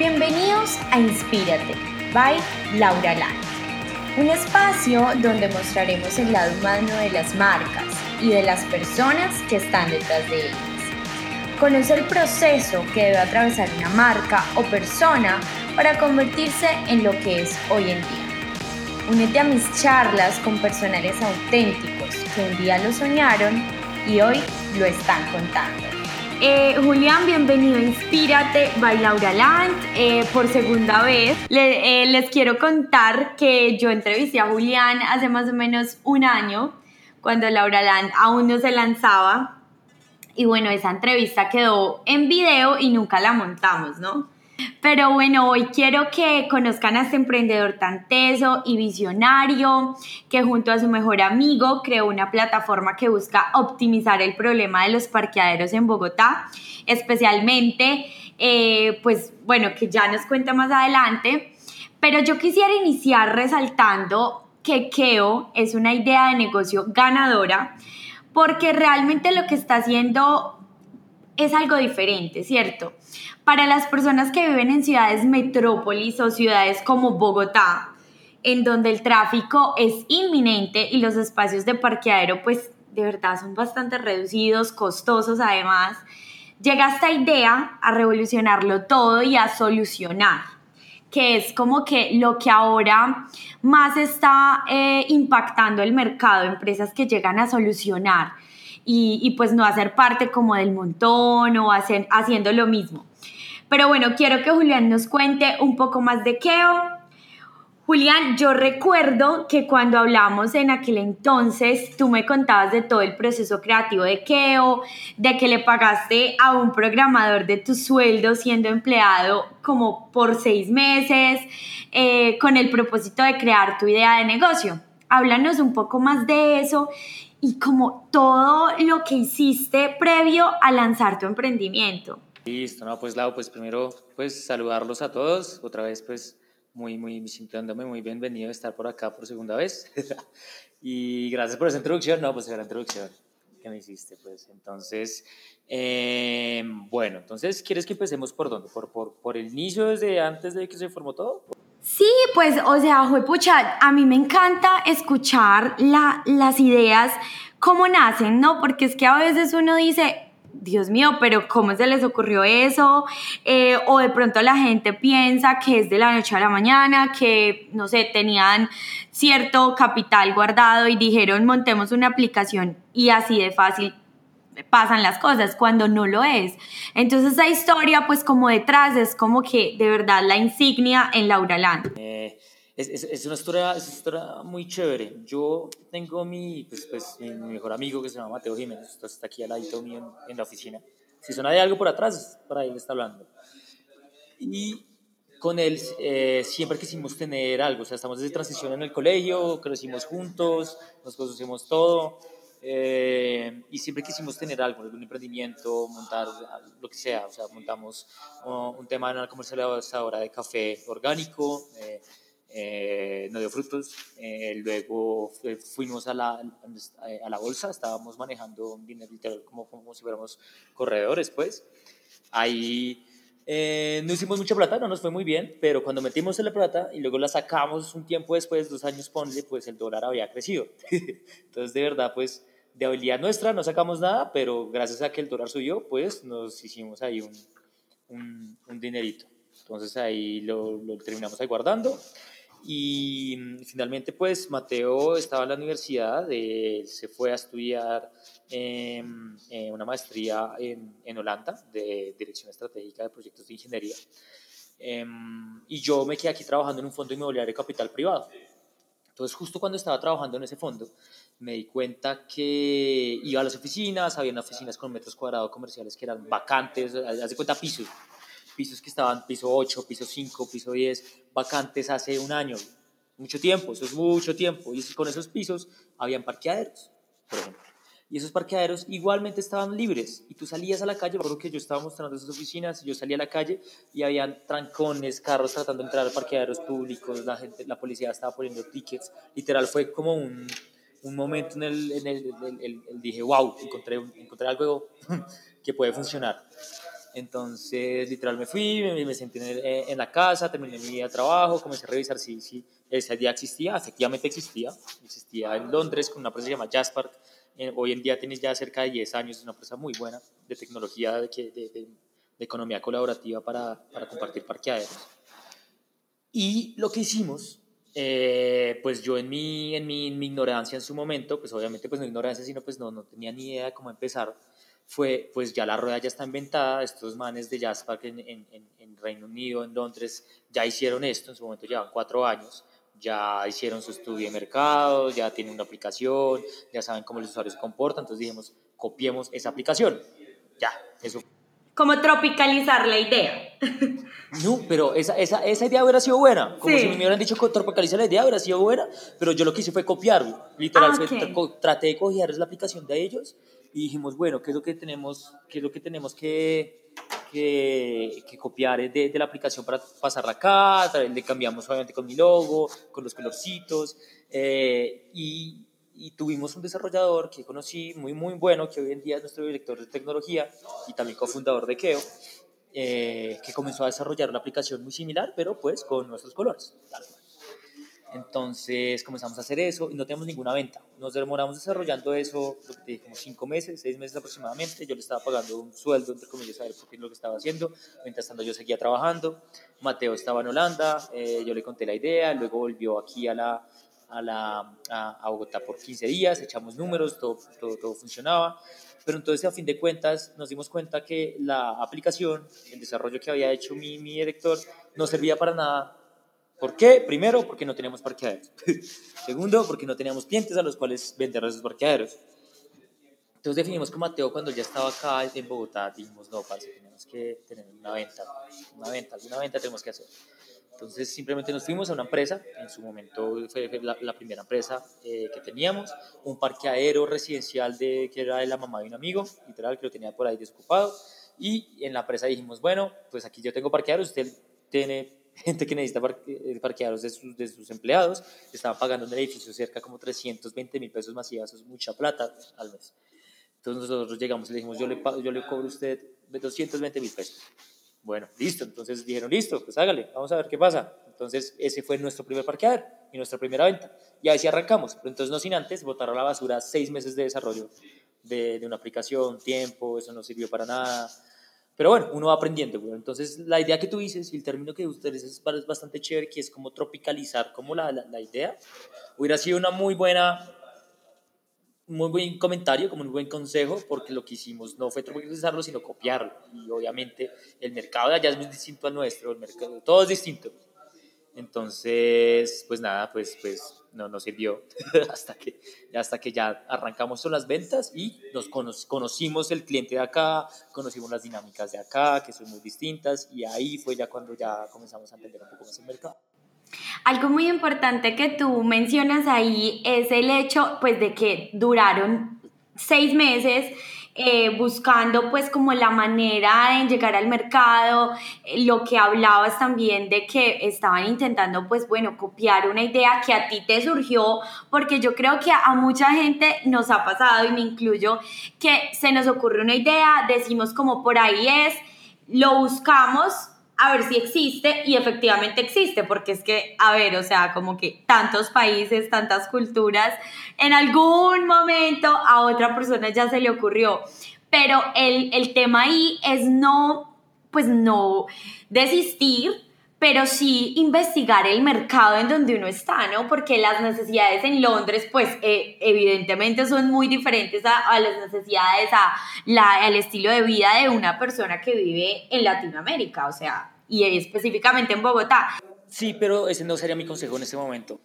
Bienvenidos a Inspírate, by Laura Land. Un espacio donde mostraremos el lado humano de las marcas y de las personas que están detrás de ellas. Conoce el proceso que debe atravesar una marca o persona para convertirse en lo que es hoy en día. Únete a mis charlas con personales auténticos que un día lo soñaron y hoy lo están contando. Eh, Julián, bienvenido a Inspírate by Laura Land eh, por segunda vez. Eh, les quiero contar que yo entrevisté a Julián hace más o menos un año, cuando Laura Land aún no se lanzaba. Y bueno, esa entrevista quedó en video y nunca la montamos, ¿no? Pero bueno, hoy quiero que conozcan a este emprendedor tan teso y visionario que junto a su mejor amigo creó una plataforma que busca optimizar el problema de los parqueaderos en Bogotá, especialmente, eh, pues bueno, que ya nos cuenta más adelante. Pero yo quisiera iniciar resaltando que Keo es una idea de negocio ganadora porque realmente lo que está haciendo es algo diferente, ¿cierto? Para las personas que viven en ciudades metrópolis o ciudades como Bogotá, en donde el tráfico es inminente y los espacios de parqueadero pues de verdad son bastante reducidos, costosos además, llega esta idea a revolucionarlo todo y a solucionar, que es como que lo que ahora más está eh, impactando el mercado, empresas que llegan a solucionar y, pues no hacer parte como del montón o hacer, haciendo lo mismo. Pero bueno, quiero que Julián nos cuente un poco más de Keo. Julián, yo recuerdo que cuando hablamos en aquel entonces, tú me contabas de todo el proceso creativo de Keo, de que le pagaste a un programador de tu sueldo siendo empleado como por seis meses, eh, con el propósito de crear tu idea de negocio. Háblanos un poco más de eso y como todo lo que hiciste previo a lanzar tu emprendimiento. Listo, no, pues Lau, pues primero pues saludarlos a todos, otra vez pues muy, muy, sintiéndome muy bienvenido a estar por acá por segunda vez. y gracias por esa introducción, no, pues la introducción que me hiciste, pues entonces, eh, bueno, entonces, ¿quieres que empecemos por dónde? ¿Por, por, por el inicio desde antes de que se formó todo? Sí, pues, o sea, pucha, a mí me encanta escuchar la, las ideas, cómo nacen, ¿no? Porque es que a veces uno dice, Dios mío, pero ¿cómo se les ocurrió eso? Eh, o de pronto la gente piensa que es de la noche a la mañana, que, no sé, tenían cierto capital guardado y dijeron, montemos una aplicación y así de fácil pasan las cosas cuando no lo es. Entonces esa historia pues como detrás es como que de verdad la insignia en Laura Land. Eh, es, es, una historia, es una historia muy chévere. Yo tengo mi, pues, pues, mi mejor amigo que se llama Mateo Jiménez, entonces está aquí al lado mío en, la oficina. Si suena de algo por atrás, para le está hablando. Y con él eh, siempre quisimos tener algo, o sea, estamos desde transición en el colegio, crecimos juntos, nos conocimos todo. Eh, y siempre quisimos tener algo, algún emprendimiento, montar lo que sea. O sea, montamos un tema en la comercializadora de café orgánico, eh, eh, no dio frutos. luego fuimos a la, a la bolsa, estábamos manejando un dinero literal como, como si fuéramos corredores, pues. Ahí no hicimos mucha plata, no nos fue muy bien, pero cuando metimos la plata y luego la sacamos un tiempo después, dos años ponle, pues el dólar había crecido. Entonces, de verdad, pues de habilidad nuestra no sacamos nada, pero gracias a que el dólar subió, pues nos hicimos ahí un, un, dinerito. Entonces ahí lo, terminamos ahí guardando. Y mm, finalmente, pues Mateo estaba en la universidad, se fue a estudiar em, eh, una maestría en, en, Holanda de Dirección Estratégica de Proyectos de Ingeniería. Em, y yo me quedé aquí trabajando en un fondo inmobiliario de capital privado. Entonces, justo cuando estaba trabajando en ese fondo, me di cuenta que iba a las oficinas, había oficinas con metros cuadrados comerciales que eran vacantes, hace cuenta pisos, pisos que estaban piso 8, piso 5, piso 10, vacantes hace un año, mucho tiempo, eso es mucho tiempo, y con esos pisos habían parqueaderos, por ejemplo. Y esos parqueaderos igualmente estaban libres. Y tú salías a la calle, recuerdo que yo estaba mostrando esas oficinas, y yo salía a la calle y habían trancones, carros tratando de entrar a parqueaderos públicos, la, gente, la policía estaba poniendo tickets. Literal fue como un, un momento en el, en el, el, dije, wow, encontré, encontré algo que puede funcionar. Entonces, literal, me fui, me, me en, en, la casa, terminé mi día de trabajo, comencé a revisar si, si ese día existía. Efectivamente existía. Existía en Londres con una empresa que se llama. Eh, hoy en día tiene ya cerca de 10 años, es una empresa muy buena de tecnología, de, de, de, de economía colaborativa para, para compartir parqueaderos. Y lo que hicimos eh, pues yo en mi, en mi, mi, ignorancia en su momento, pues obviamente pues no ignorancia, sino pues no, no tenía ni idea de cómo empezar, fue pues ya la rueda ya está inventada, estos manes de Jazzpark en, en, en, Reino Unido, en Londres, ya hicieron esto, en su momento llevan cuatro años, ya hicieron su estudio de mercado, ya tienen una aplicación, ya saben cómo los usuarios se comportan, entonces dijimos, copiemos esa aplicación, ya, eso como tropicalizar la idea. No, pero esa, esa, esa idea hubiera sido buena. Como si me hubieran dicho tropicalizar la idea, hubiera sido buena, pero yo lo que hice fue copiarlo. Literal, ah, traté de coger la aplicación de ellos y dijimos, bueno, ¿qué es lo que tenemos, qué es lo que, tenemos que, que, que copiar de, de, la aplicación para pasarla acá? Le cambiamos obviamente con mi logo, con los colorcitos. Eh, y, y tuvimos un desarrollador que conocí muy, muy bueno, que hoy en día es nuestro director de tecnología y también cofundador de Keo, eh, que comenzó a desarrollar una aplicación muy similar, pero pues con nuestros colores. Entonces comenzamos a hacer eso y no tenemos ninguna venta. Nos demoramos desarrollando eso, como cinco meses, seis meses aproximadamente. Yo le estaba pagando un sueldo, entre comillas, a ver por qué es lo que estaba haciendo. Mientras tanto yo seguía trabajando. Mateo estaba en Holanda, eh, yo le conté la idea, luego volvió aquí a la, a, la, a, Bogotá por 15 días, echamos números, todo, todo, todo, funcionaba, pero entonces a fin de cuentas nos dimos cuenta que la aplicación, el desarrollo que había hecho mi, mi director, no servía para nada. ¿Por qué? Primero, porque no teníamos parqueaderos. Segundo, porque no teníamos clientes a los cuales vender esos parqueaderos. Entonces definimos con Mateo cuando ya estaba acá en Bogotá, dijimos, no, parce, tenemos que tener una venta, una venta, alguna venta tenemos que hacer. Entonces simplemente nos fuimos a una empresa, en su momento fue la, primera empresa eh, que teníamos, un parqueadero residencial de, que era de la mamá de un amigo, literal, que lo tenía por ahí desocupado, y en la empresa dijimos, bueno, pues aquí yo tengo parqueaderos, usted tiene gente que necesita eh, parqueaderos de sus, de sus empleados, estaban pagando en el edificio cerca como 320 mil pesos masivas, es mucha plata al mes. Entonces nosotros llegamos y le dijimos, yo le, yo le cobro a usted 220 mil pesos. Bueno, listo. Entonces dijeron, listo, pues hágale, vamos a ver qué pasa. Entonces ese fue nuestro primer parqueadero y nuestra primera venta. Y ahí sí arrancamos. Pero entonces no sin antes botar a la basura seis meses de desarrollo de, de, una aplicación, tiempo, eso no sirvió para nada. Pero bueno, uno va aprendiendo. Entonces la idea que tú dices y el término que ustedes es bastante chévere, que es como tropicalizar como la, la, la idea, hubiera sido una muy buena muy buen comentario, como un buen consejo, porque lo que hicimos no fue tropicalizarlo, sino copiarlo. Y obviamente el mercado de allá es muy distinto al nuestro, el mercado, todo es distinto. Entonces, pues nada, pues, pues no nos sirvió hasta que, hasta que ya arrancamos con las ventas y nos conocimos el cliente de acá, conocimos las dinámicas de acá, que son muy distintas, y ahí fue ya cuando ya comenzamos a entender un poco más el mercado. Algo muy importante que tú mencionas ahí es el hecho pues de que duraron seis meses eh, buscando pues como la manera de llegar al mercado, eh, lo que hablabas también de que estaban intentando pues bueno copiar una idea que a ti te surgió, porque yo creo que a mucha gente nos ha pasado y me incluyo que se nos ocurre una idea, decimos como por ahí es, lo buscamos a ver si existe y efectivamente existe, porque es que, a ver, o sea, como que tantos países, tantas culturas, en algún momento a otra persona ya se le ocurrió, pero el, el tema ahí es no, pues no desistir, pero sí investigar el mercado en donde uno está, ¿no? Porque las necesidades en Londres, pues eh, evidentemente son muy diferentes a, las necesidades, a la, al estilo de vida de una persona que vive en Latinoamérica, o sea, y específicamente en Bogotá. Sí, pero ese no sería mi consejo en este momento.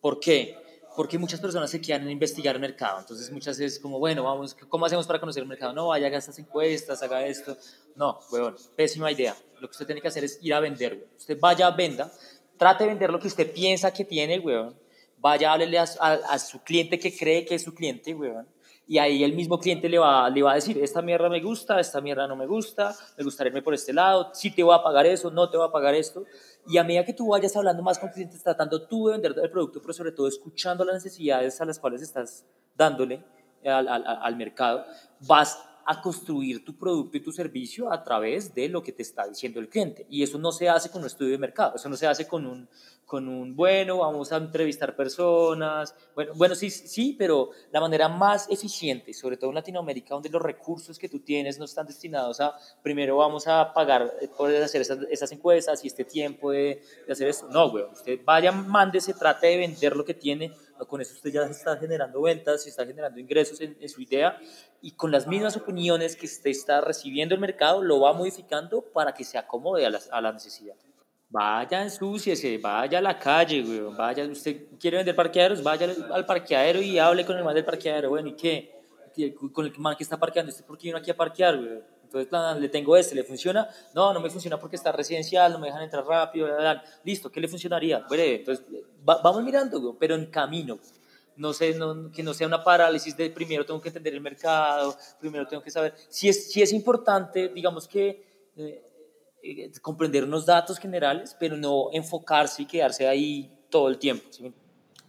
¿Por qué? Porque muchas personas se quedan en investigar el mercado. Entonces muchas veces como, bueno, vamos, ¿cómo hacemos para conocer el mercado? No, vaya, haga estas encuestas, haga esto. No, weón, pésima idea. Lo que usted tiene que hacer es ir a vender, Usted vaya, venda, trate de vender lo que usted piensa que tiene, weón. Vaya, háblele a, a, a su cliente que cree que es su cliente, weón y ahí el mismo cliente le va, le va a decir, esta mierda me gusta, esta mierda no me gusta, me gustaría irme por este lado, si te voy a pagar eso, no te voy a pagar esto. Y a medida que tú vayas hablando más con clientes, tratando tú de vender el producto, pero sobre todo escuchando las necesidades a las cuales estás dándole al, al, al mercado, vas a construir tu producto y tu servicio a través de lo que te está diciendo el cliente. Y eso no se hace con un estudio de mercado, eso no se hace con un, con un, bueno, vamos a entrevistar personas. Bueno, bueno sí, sí, pero la manera más eficiente, sobre todo en Latinoamérica, donde los recursos que tú tienes no están destinados a, primero vamos a pagar eh, por hacer esas, esas encuestas y este tiempo de, de hacer esto. No, güey, usted vaya, mande, se trate de vender lo que tiene, con eso usted ya está generando ventas y está generando ingresos en, en su idea y con las mismas opiniones que usted está recibiendo el mercado, lo va modificando para que se acomode a la, a la necesidad. Vaya, ensúciese, vaya a la calle, güey. Vaya, usted quiere vender parqueaderos, vaya al parqueadero y hable con el man del parqueadero. Bueno, ¿y qué? Con el man que está parqueando, ¿usted por qué vino aquí a parquear, güey? Entonces, le tengo este, ¿le funciona? No, no me funciona porque está residencial, no me dejan entrar rápido. Listo, ¿qué le funcionaría? Breve. Entonces, vamos mirando, pero en camino. No sé, no, que no sea una parálisis de primero tengo que entender el mercado, primero tengo que saber. Si es, si es importante, digamos que. Eh, eh, comprender unos datos generales, pero no enfocarse y quedarse ahí todo el tiempo.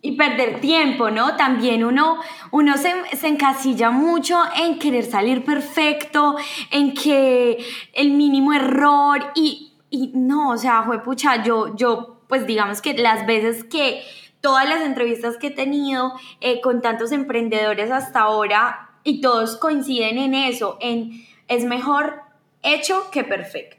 Y perder tiempo, ¿no? También uno, uno se, se, encasilla mucho en querer salir perfecto, en que el mínimo error y, y no, o sea, pucha, yo, yo, pues digamos que las veces que todas las entrevistas que he tenido eh, con tantos emprendedores hasta ahora y todos coinciden en eso, en es mejor hecho que perfecto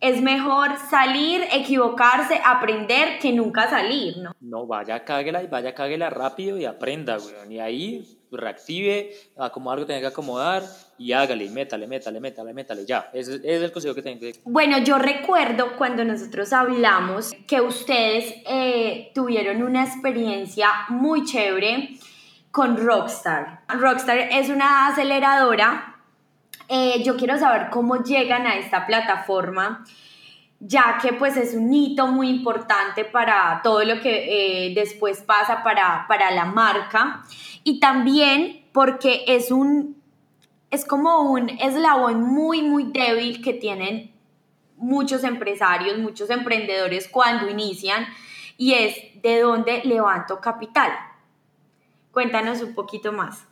es mejor salir, equivocarse, aprender que nunca salir, ¿no? No, vaya, cáguela y vaya, cáguela rápido y aprenda, güey. Y ahí reactive, como algo tenga que acomodar y hágale, métale, métale, métale, métale, ya. Ese, es el consejo que tengo que Bueno, yo recuerdo cuando nosotros hablamos que ustedes eh, tuvieron una experiencia muy chévere con Rockstar. Rockstar es una aceleradora eh, yo quiero saber cómo llegan a esta plataforma, ya que pues es un hito muy importante para todo lo que eh, después pasa para, para la marca y también porque es un, es como un eslabón muy, muy débil que tienen muchos empresarios, muchos emprendedores cuando inician y es de dónde levanto capital. Cuéntanos un poquito más.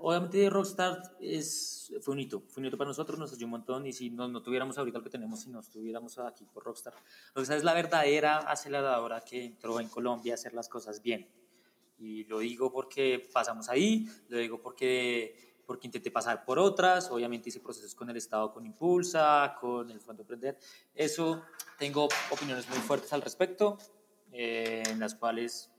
obviamente Rockstar es fue un hito, fue un hito para nosotros, nos ayudó un montón y si no, no tuviéramos ahorita lo que tenemos, si no estuviéramos aquí por Rockstar. Rockstar es la verdadera aceleradora que entró en Colombia a hacer las cosas bien. Y lo digo porque pasamos ahí, lo digo porque, porque intenté pasar por otras, obviamente hice procesos con el Estado, con Impulsa, con el Fondo Emprender. Eso, tengo opiniones muy fuertes al respecto, eh, en las cuales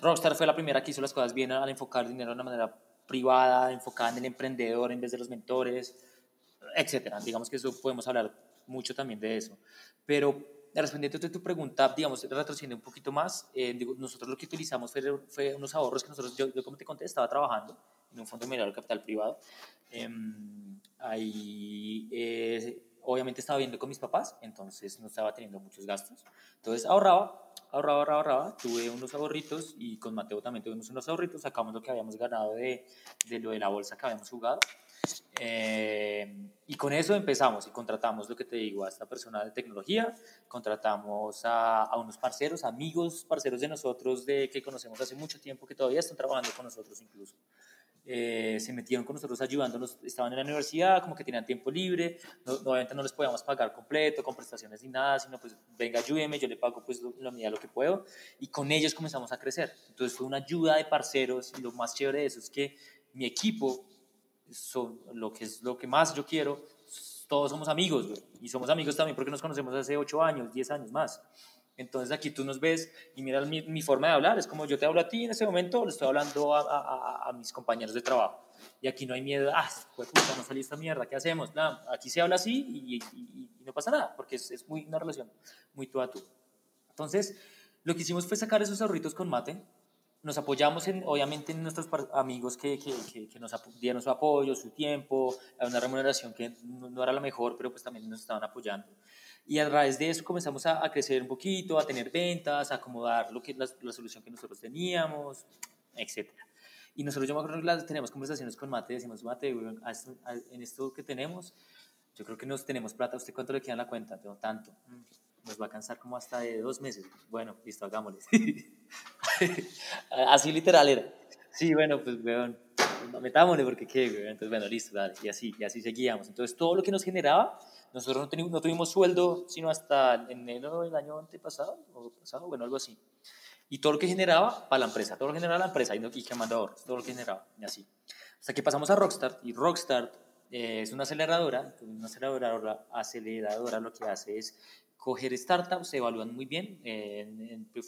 Rockstar fue la primera que hizo las cosas bien al enfocar dinero de una manera privada, enfocada en el emprendedor en vez de los mentores, etcétera. Digamos que eso podemos hablar mucho también de eso. Pero respondiendo a tu pregunta, digamos, retrocediendo un poquito más, eh, nosotros lo que utilizamos fue, unos ahorros que nosotros, yo, como te conté, estaba trabajando en un fondo de mineral capital privado. Em, ahí, eh, obviamente estaba viendo con mis papás, entonces no estaba teniendo muchos gastos. Entonces ahorraba ahorraba, ahorraba, ahorraba, tuve unos ahorritos y con Mateo también tuvimos unos ahorritos, sacamos lo que habíamos ganado de, de lo de la bolsa que habíamos jugado. Eh, y con eso empezamos y contratamos, lo que te digo, a esta persona de tecnología, contratamos a, a, unos parceros, amigos, parceros de nosotros de, que conocemos hace mucho tiempo, que todavía están trabajando con nosotros incluso. Eh, se metieron con nosotros ayudándonos, estaban en la universidad, como que tenían tiempo libre, no, obviamente no les podíamos pagar completo, con prestaciones ni nada, sino pues venga, ayúdeme, yo le pago pues lo, lo, lo que puedo, y con ellos comenzamos a crecer. Entonces fue una ayuda de parceros, y lo más chévere de eso es que mi equipo, son, lo, que es lo que más yo quiero, todos somos amigos, y somos amigos también porque nos conocemos hace 8 años, 10 años más. Entonces aquí tú nos ves y miras mi, mi, forma de hablar, es como yo te hablo a ti en ese momento, le estoy hablando a, a, a mis compañeros de trabajo. Y aquí no hay miedo, ah, pues puta, no salí esta mierda, ¿qué hacemos? Nada, aquí se habla así y, y, y no pasa nada, porque es, es, muy una relación muy tú a tú. Entonces, lo que hicimos fue sacar esos ahorritos con mate, nos apoyamos en, obviamente en nuestros amigos que, que, que, nos dieron su apoyo, su tiempo, una remuneración que no, no, era la mejor, pero pues también nos estaban apoyando. Y a través de eso comenzamos a, a crecer un poquito, a tener ventas, a acomodar lo que, la, la solución que nosotros teníamos, etc. Y nosotros, yo me acuerdo que tenemos conversaciones con Mate, decimos, Mate, en esto que tenemos, yo creo que nos tenemos plata, ¿usted cuánto le queda en la cuenta? Tengo tanto. Mm, nos va a cansar como hasta de dos meses. Bueno, listo, hagámosle. Así literal era. Sí, bueno, pues, weón, metámosle porque qué, güey. Entonces, bueno, listo, dale. Y así, y así seguíamos. Entonces, todo lo que nos generaba, nosotros no, tuvimos, no tuvimos sueldo sino hasta enero del año antepasado, o pasado, bueno, algo así. Y todo lo que generaba para la empresa, todo lo que generaba la empresa y, no, y quemando ahorros, todo lo que generaba, y así. Hasta que pasamos a Rockstar, y Rockstar eh, es una aceleradora, una aceleradora, aceleradora lo que hace es coger startups, se evalúan muy bien.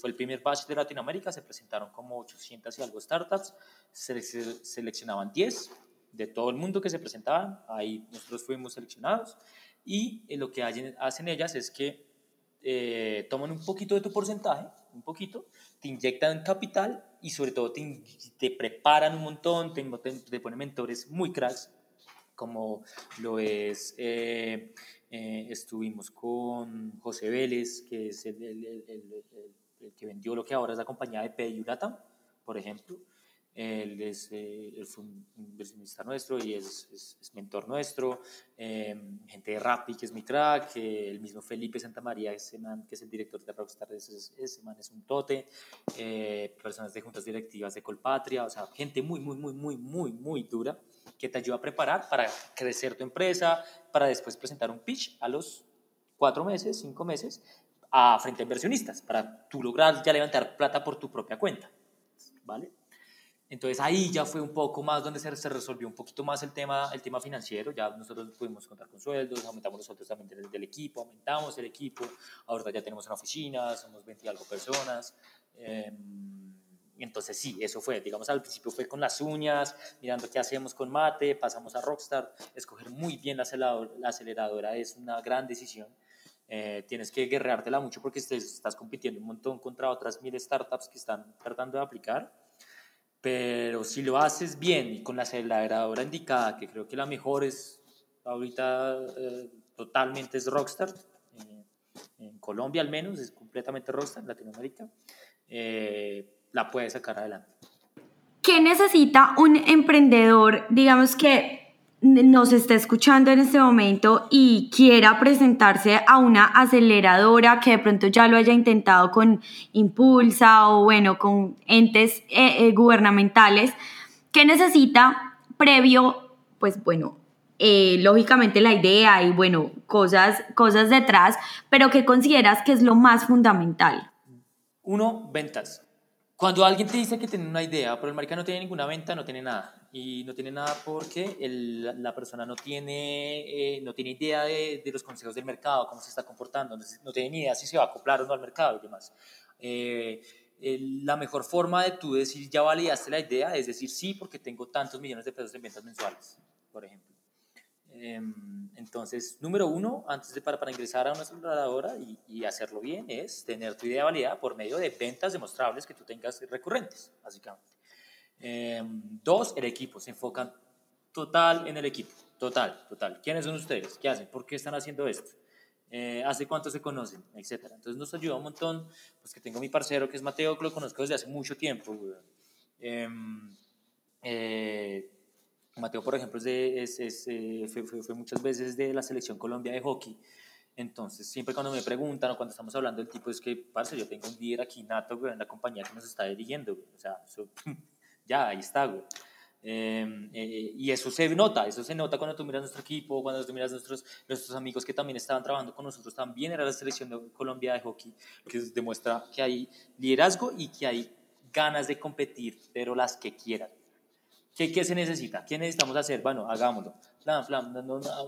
fue el primer batch de Latinoamérica, se presentaron como 800 y algo startups, se, seleccionaban 10 de todo el mundo que se presentaban, ahí nosotros fuimos seleccionados y eh, lo que hacen ellas es que eh, toman un poquito de tu porcentaje, un poquito, te inyectan capital y sobre todo te, te preparan un montón, te, te, ponen mentores muy cracks, como lo es, eh, eh, estuvimos con José Vélez, que es el, el, el, el, que vendió lo que ahora es la compañía de Peyulatam, por ejemplo, él es, eh, un inversionista nuestro y es, es, mentor nuestro. Em, gente de Rappi, que es mi crack. el mismo Felipe Santamaría, ese man, que es el director de Rockstar, ese, ese man es un tote. Eh, personas de juntas directivas de Colpatria. O sea, gente muy, muy, muy, muy, muy, muy dura que te ayuda a preparar para crecer tu empresa, para después presentar un pitch a los cuatro meses, cinco meses, a frente a inversionistas, para tú lograr ya levantar plata por tu propia cuenta. ¿Vale? Entonces ahí ya fue un poco más donde se, se, resolvió un poquito más el tema, el tema financiero, ya nosotros pudimos contar con sueldos, aumentamos nosotros también del, equipo, aumentamos el equipo, ahora ya tenemos una oficina, somos 20 y algo personas. Eh, entonces sí, eso fue, digamos al principio fue con las uñas, mirando qué hacemos con mate, pasamos a Rockstar, escoger muy bien la aceleradora, la aceleradora es una gran decisión. Eh, tienes que guerreártela mucho porque estás compitiendo un montón contra otras mil startups que están tratando de aplicar pero si lo haces bien y con la aceleradora indicada, que creo que la mejor es ahorita eh, totalmente es Rockstar, eh, en Colombia al menos, es completamente Rockstar, en Latinoamérica, eh, la puedes sacar adelante. ¿Qué necesita un emprendedor, digamos que nos está escuchando en este momento y quiera presentarse a una aceleradora que de pronto ya lo haya intentado con Impulsa o bueno, con entes eh, eh, gubernamentales, ¿qué necesita previo? Pues bueno, eh, lógicamente la idea y bueno, cosas, cosas detrás, pero ¿qué consideras que es lo más fundamental? Uno, ventas. Cuando alguien te dice que tiene una idea, pero el marica no tiene ninguna venta, no tiene nada y no tiene nada porque la persona no tiene, eh, no tiene idea de, de, los consejos del mercado, cómo se está comportando, no, tiene ni idea si se va a acoplar o no al mercado y demás. Eh, la mejor forma de tú decir ya validaste la idea es decir sí porque tengo tantos millones de pesos en ventas mensuales, por ejemplo. Em, entonces, número uno, antes de para, para ingresar a una aceleradora y, y, hacerlo bien, es tener tu idea validada por medio de ventas demostrables que tú tengas recurrentes, básicamente. Em, dos, el equipo. Se enfocan total en el equipo. Total, total. ¿Quiénes son ustedes? ¿Qué hacen? ¿Por qué están haciendo esto? Eh, ¿Hace cuánto se conocen? Etcétera. Entonces nos ayuda un montón, pues que tengo mi parcero que es Mateo, que lo conozco desde hace mucho tiempo. Em, eh, Mateo, por ejemplo, es es, eh, fue, fue, muchas veces de la selección Colombia de hockey. Entonces, siempre cuando me preguntan o cuando estamos hablando del tipo, es que, parce, yo tengo un líder aquí nato en la compañía que nos está dirigiendo. O sea, ya, ahí está, güey. Em, eh, y eso se nota, eso se nota cuando tú miras nuestro equipo, cuando tú miras nuestros, nuestros amigos que también estaban trabajando con nosotros, también era la selección de Colombia de hockey, que demuestra que hay liderazgo y que hay ganas de competir, pero las que quieran. ¿Qué, qué se necesita? ¿Qué necesitamos hacer? Bueno, hagámoslo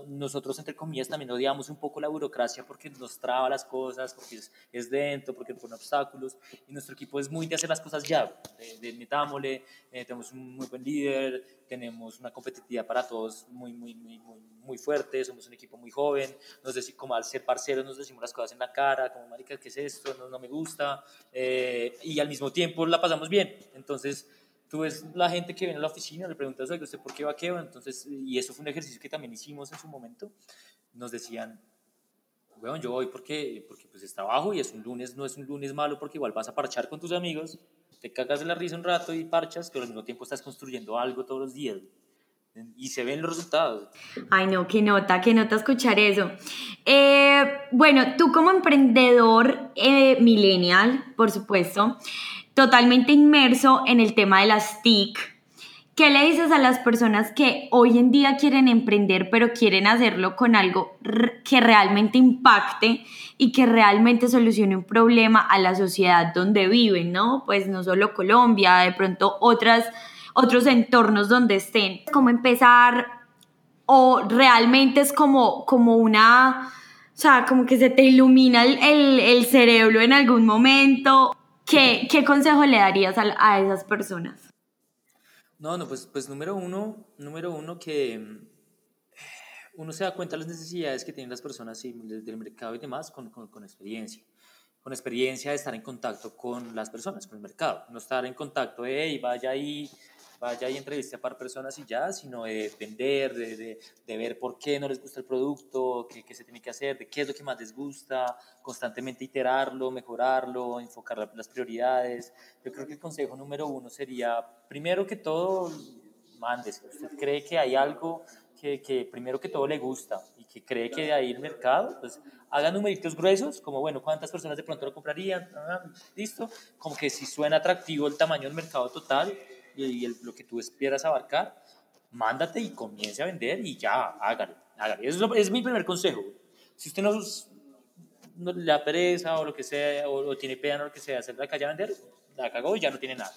nosotros, entre comillas, también odiamos un poco la burocracia porque nos traba las cosas, porque es, es lento, porque pone obstáculos. Y nuestro equipo es muy de hacer las cosas ya, de, metámosle, eh, tenemos un muy buen líder, tenemos una competitividad para todos muy, muy, muy, muy, muy fuerte, somos un equipo muy joven, nos decimos, como al ser parceros nos decimos las cosas en la cara, como, marica, ¿qué es esto? No, no me gusta. Eh, y al mismo tiempo la pasamos bien. Entonces, tú ves la gente que viene a la oficina, le preguntas, oye, ¿usted por qué va a Keva? Entonces, y eso fue un ejercicio que también hicimos en su momento, nos decían, bueno, yo voy porque, porque pues está abajo y es un lunes, no es un lunes malo porque igual vas a parchar con tus amigos, te cagas de la risa un rato y parchas, pero al mismo tiempo estás construyendo algo todos los días y se ven los resultados. Ay, no, qué nota, qué nota escuchar eso. Eh, bueno, tú como emprendedor eh, millennial, por supuesto, totalmente inmerso en el tema de las TIC. ¿Qué le dices a las personas que hoy en día quieren emprender, pero quieren hacerlo con algo que realmente impacte y que realmente solucione un problema a la sociedad donde viven, ¿no? Pues no solo Colombia, de pronto otras, otros entornos donde estén. ¿Cómo empezar? ¿O realmente es como, como una, o sea, como que se te ilumina el, el, cerebro en algún momento? ¿Qué, ¿Qué, consejo le darías a, esas personas? No, no, pues, pues número uno, número uno que mm, uno se da cuenta de las necesidades que tienen las personas del mercado y demás con, con, con, experiencia. Con experiencia de estar en contacto con las personas, con el mercado. No estar en contacto de, hey, vaya ahí vaya y entreviste a par personas y ya, sino de vender, de, de, ver por qué no les gusta el producto, qué, qué, se tiene que hacer, de qué es lo que más les gusta, constantemente iterarlo, mejorarlo, enfocar las prioridades. Yo creo que el consejo número uno sería, primero que todo, mándese. Usted cree que hay algo que, que, primero que todo le gusta y que cree que de ahí el mercado, pues haga numeritos gruesos, como bueno, cuántas personas de pronto lo comprarían, ah, listo, como que si suena atractivo el tamaño del mercado total, y, lo que tú esperas abarcar, mándate y comience a vender y ya, hágalo. hágalo. Eso es, mi primer consejo. Si usted no, no, le da pereza o lo que sea, o, tiene pena o lo que sea, hacer la calle a vender, la cagó y ya no tiene nada.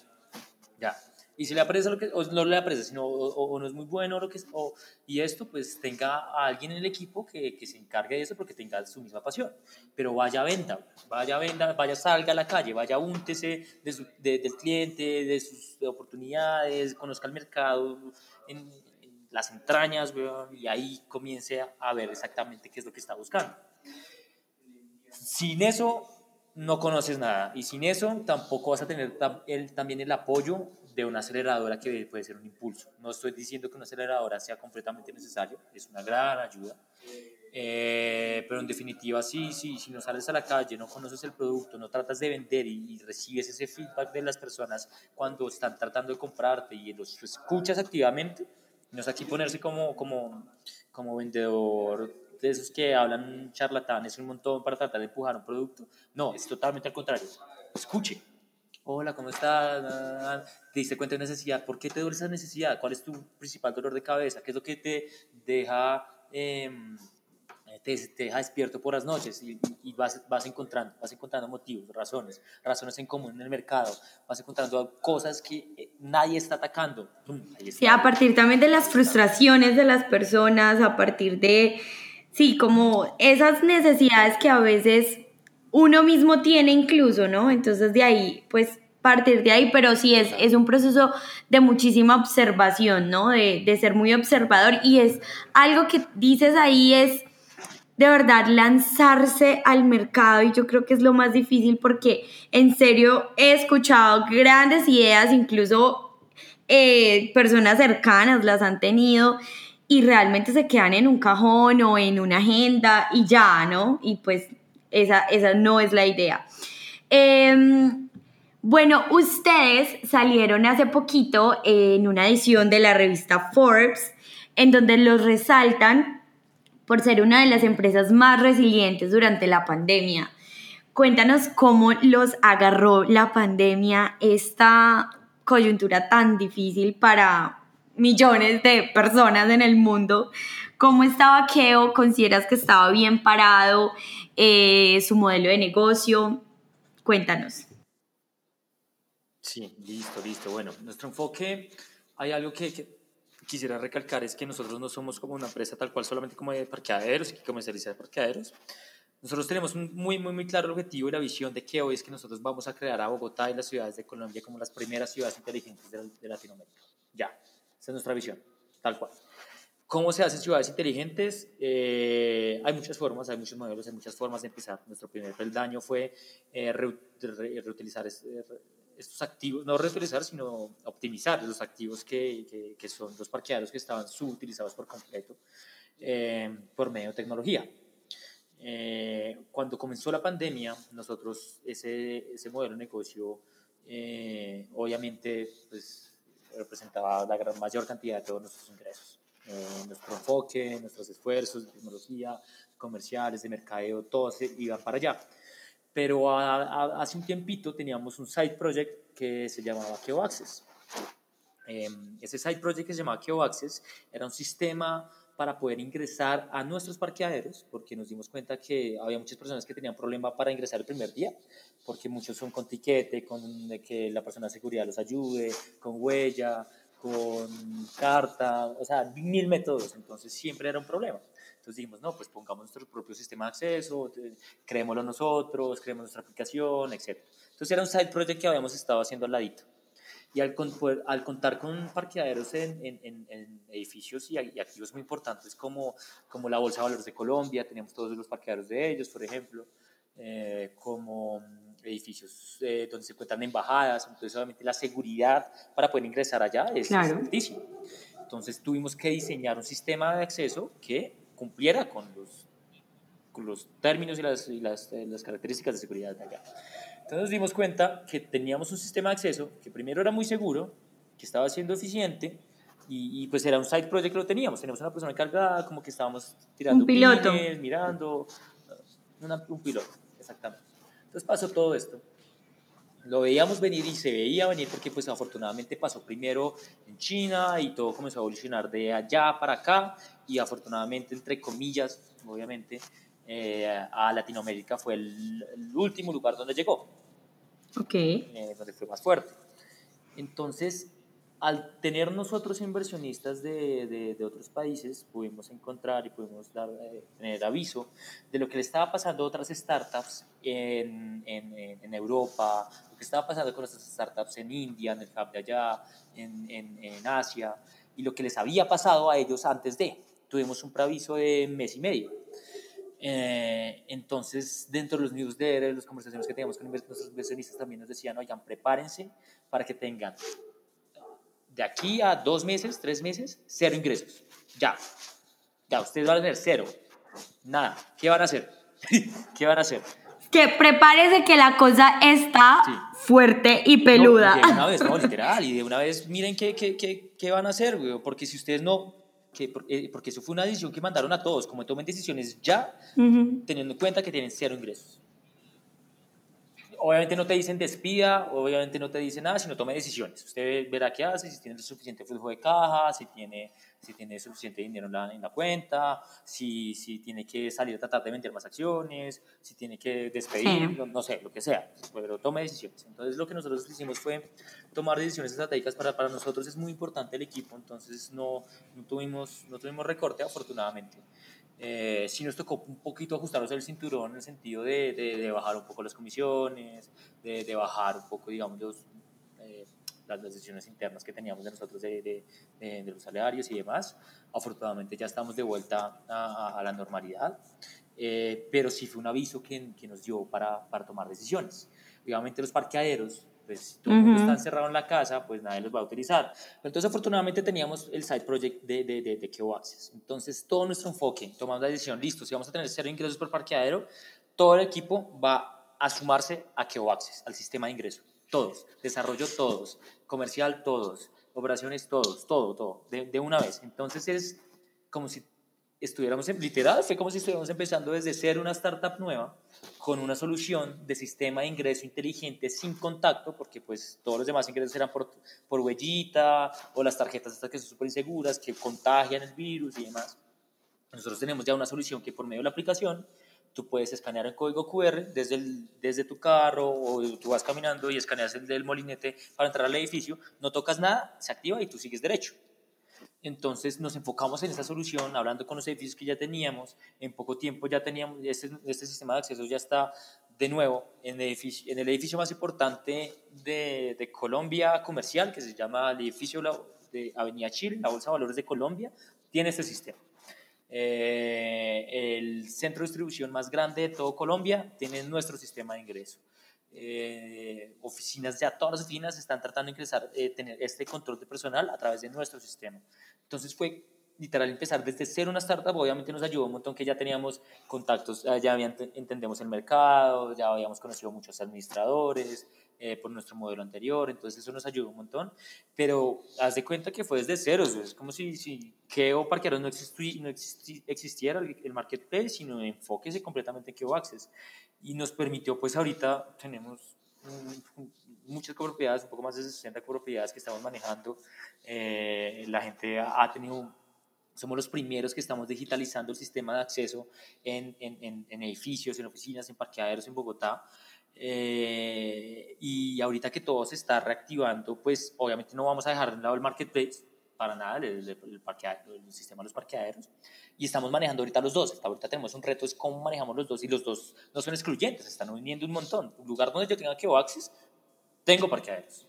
Ya. Y si le aparece lo que, o no le aparece, sino o, no es muy bueno, lo que, o, y esto, pues tenga a alguien en el equipo que, que, se encargue de eso porque tenga su misma pasión. Pero vaya a venta, vaya a venta, vaya salga a la calle, vaya úntese de del cliente, de sus oportunidades, conozca el mercado en, las entrañas, y ahí comience a ver exactamente qué es lo que está buscando. Sin eso, no conoces nada. Y sin eso, tampoco vas a tener también el apoyo de una aceleradora que puede ser un impulso. No estoy diciendo que una aceleradora sea completamente necesario, es una gran ayuda, eh, pero en definitiva sí, sí, si no sales a la calle, no conoces el producto, no tratas de vender y, recibes ese feedback de las personas cuando están tratando de comprarte y los escuchas activamente, no es aquí ponerse como, como, como vendedor de esos que hablan charlatanes un montón para tratar de empujar un producto, no, es totalmente al contrario, escuche hola, ¿cómo estás? Te diste cuenta de necesidad, ¿por qué te duele esa necesidad? ¿Cuál es tu principal dolor de cabeza? ¿Qué es lo que te deja, em, te, deja despierto por las noches? Y, vas, vas, encontrando, vas encontrando motivos, razones, razones en común en el mercado, vas encontrando cosas que eh, nadie está atacando. Sí, a partir también de las frustraciones de las personas, a partir de, sí, como esas necesidades que a veces uno mismo tiene incluso, ¿no? Entonces de ahí, pues partir de ahí, pero sí es, es un proceso de muchísima observación, ¿no? De, de ser muy observador y es algo que dices ahí es de verdad lanzarse al mercado y yo creo que es lo más difícil porque en serio he escuchado grandes ideas, incluso eh, personas cercanas las han tenido y realmente se quedan en un cajón o en una agenda y ya, ¿no? Y pues esa, no es la idea. Em, bueno, ustedes salieron hace poquito en una edición de la revista Forbes, en donde los resaltan por ser una de las empresas más resilientes durante la pandemia. Cuéntanos cómo los agarró la pandemia, esta coyuntura tan difícil para millones de personas en el mundo. ¿Cómo estaba Keo? ¿Consideras que estaba bien parado? Eh, ¿Su modelo de negocio? Cuéntanos. Sí, listo, listo. Bueno, nuestro enfoque, hay algo que, quisiera recalcar, es que nosotros no somos como una empresa tal cual solamente como de parqueaderos y que comercializa de parqueaderos. Nosotros tenemos un muy, muy, muy claro el objetivo y la visión de que hoy es que nosotros vamos a crear a Bogotá y las ciudades de Colombia como las primeras ciudades inteligentes de, de Latinoamérica. Ya, esa es nuestra visión, tal cual. ¿Cómo se hacen ciudades inteligentes? Eh, hay muchas formas, hay muchos modelos, hay muchas formas de empezar. Nuestro primer peldaño fue eh, reutilizar eh, estos activos, no reutilizar, sino optimizar los activos que, que, son los parqueaderos que estaban subutilizados por completo por medio de tecnología. cuando comenzó la pandemia, nosotros ese, ese modelo de negocio, obviamente, pues, representaba la gran mayor cantidad de todos nuestros ingresos. Eh, nuestro enfoque, nuestros esfuerzos de tecnología, comerciales, de mercadeo, todos iban para allá. Pero hace un tiempito teníamos un side project que se llamaba Keo Access. Em, ese side project que se llamaba Keo Access era un sistema para poder ingresar a nuestros parqueaderos, porque nos dimos cuenta que había muchas personas que tenían problema para ingresar el primer día, porque muchos son con tiquete, con que la persona de seguridad los ayude, con huella, con carta, o sea, mil métodos, entonces siempre era un problema. Entonces dijimos, no, pues pongamos nuestro propio sistema de acceso, creémoslo nosotros, creemos nuestra aplicación, etc. Entonces era un side project que habíamos estado haciendo al ladito. Y al, al contar con parqueaderos en, en, en edificios y, activos muy importantes como, como la Bolsa de Valores de Colombia, teníamos todos los parqueaderos de ellos, por ejemplo, eh, como edificios eh, donde se encuentran embajadas, entonces obviamente la seguridad para poder ingresar allá es, claro. altísima. Entonces tuvimos que diseñar un sistema de acceso que cumpliera con los, con los términos y las, y las, eh, las características de seguridad de allá. Entonces nos dimos cuenta que teníamos un sistema de acceso que primero era muy seguro, que estaba siendo eficiente y, pues era un side project que lo teníamos. Teníamos una persona encargada, como que estábamos tirando un piloto. mirando, un piloto, exactamente. Entonces pasó todo esto. Lo veíamos venir y se veía venir porque pues afortunadamente pasó primero en China y todo comenzó a evolucionar de allá para acá y afortunadamente entre comillas, obviamente, eh, a Latinoamérica fue el, último lugar donde llegó. Ok. Eh, donde fue más fuerte. Entonces, al tener nosotros inversionistas de, otros países, pudimos encontrar y pudimos dar, eh, tener aviso de lo que le estaba pasando a otras startups en, Europa, lo que estaba pasando con otras startups en India, en el hub de allá, en, en, Asia, y lo que les había pasado a ellos antes de. Tuvimos un preaviso de mes y medio eh, entonces, dentro de los newsletters, las conversaciones que teníamos con nuestros inversionistas también nos decían, oigan, prepárense para que tengan de aquí a dos meses, tres meses, cero ingresos. Ya. Ya, ustedes van a tener cero. Nada. ¿Qué van a hacer? ¿Qué van a hacer? Que prepárese que la cosa está fuerte y peluda. de una vez, no, literal. Y de una vez, miren qué, qué, qué, qué van a hacer, güey. Porque si ustedes no que, eh, porque eso fue una decisión que mandaron a todos, como tomen decisiones ya, teniendo en cuenta que tienen cero ingresos. Obviamente no te dicen despida, obviamente no te dicen nada, sino tome decisiones. Usted verá qué hace, si tiene suficiente flujo de caja, si tiene, si tiene suficiente dinero en la, en la cuenta, si, si, tiene que salir a tratar de vender más acciones, si tiene que despedir, no, sé, lo que sea, pero tome decisiones. Entonces lo que nosotros hicimos fue tomar decisiones estratégicas para, para nosotros es muy importante el equipo, entonces no, no, tuvimos, no tuvimos recorte afortunadamente. Eh, sí nos tocó un poquito ajustarnos el cinturón en el sentido de, de, bajar un poco las comisiones, de, de bajar un poco, digamos, eh, las decisiones internas que teníamos de nosotros de, de, los salarios y demás. Afortunadamente ya estamos de vuelta a, a la normalidad, eh, pero sí fue un aviso que, que nos dio para, para tomar decisiones. Obviamente los parqueaderos pues si todo el mundo está encerrado en la casa, pues nadie los va a utilizar. Pero entonces afortunadamente teníamos el side project de, de, de, de Keo Access. Entonces todo nuestro enfoque, tomamos la decisión, listo, si vamos a tener cero ingresos por parqueadero, todo el equipo va a sumarse a Keo Access, al sistema de ingreso. Todos, desarrollo todos, comercial todos, operaciones todos, todo, todo, de, de una vez. Entonces es como si estuviéramos, en, literal, fue como si estuviéramos empezando desde ser una startup nueva con una solución de sistema de ingreso inteligente sin contacto, porque pues todos los demás ingresos eran por, por huellita o las tarjetas estas que son súper inseguras, que contagian el virus y demás. Nosotros tenemos ya una solución que por medio de la aplicación tú puedes escanear el código QR desde, el, desde tu carro o tú vas caminando y escaneas el del molinete para entrar al edificio, no tocas nada, se activa y tú sigues derecho. Entonces nos enfocamos en esa solución, hablando con los edificios que ya teníamos. En poco tiempo ya teníamos, este, este sistema de acceso ya está de nuevo en el edificio, en el edificio más importante de, de Colombia comercial, que se llama el edificio de Avenida Chile, la Bolsa de Valores de Colombia, tiene este sistema. Eh, el centro de distribución más grande de todo Colombia tiene nuestro sistema de ingreso. Eh, oficinas, ya todas las oficinas están tratando de ingresar, eh, tener este control de personal a través de nuestro sistema. Entonces fue literal empezar desde ser una startup, obviamente nos ayudó un montón que ya teníamos contactos, ya entendemos el mercado, ya habíamos conocido muchos administradores eh, por nuestro modelo anterior, entonces eso nos ayudó un montón, pero haz de cuenta que fue desde cero, es como si, si Keo Parqueros no, existi, no existiera el, marketplace, sino enfóquese completamente en Keo Access y nos permitió, pues ahorita tenemos muchas copropiedades, un poco más de 60 copropiedades que estamos manejando. Eh, la gente ha tenido somos los primeros que estamos digitalizando el sistema de acceso en, en, en edificios, en oficinas, en parqueaderos en Bogotá. Eh, y ahorita que todo se está reactivando, pues obviamente no vamos a dejar de lado el marketplace, para nada, el, el, el, sistema de los parqueaderos. Y estamos manejando ahorita los dos. ahorita tenemos un reto, es cómo manejamos los dos. Y los dos no son excluyentes, están uniendo un montón. Un lugar donde yo tenga que access, tengo parqueaderos.